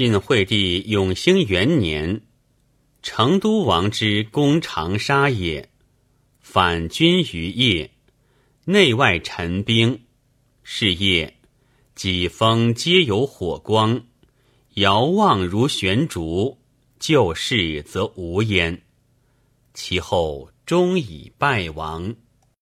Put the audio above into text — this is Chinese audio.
晋惠帝永兴元年，成都王之攻长沙也，反军于夜，内外陈兵。是夜，几风皆有火光，遥望如悬烛，旧事则无焉。其后终以败亡。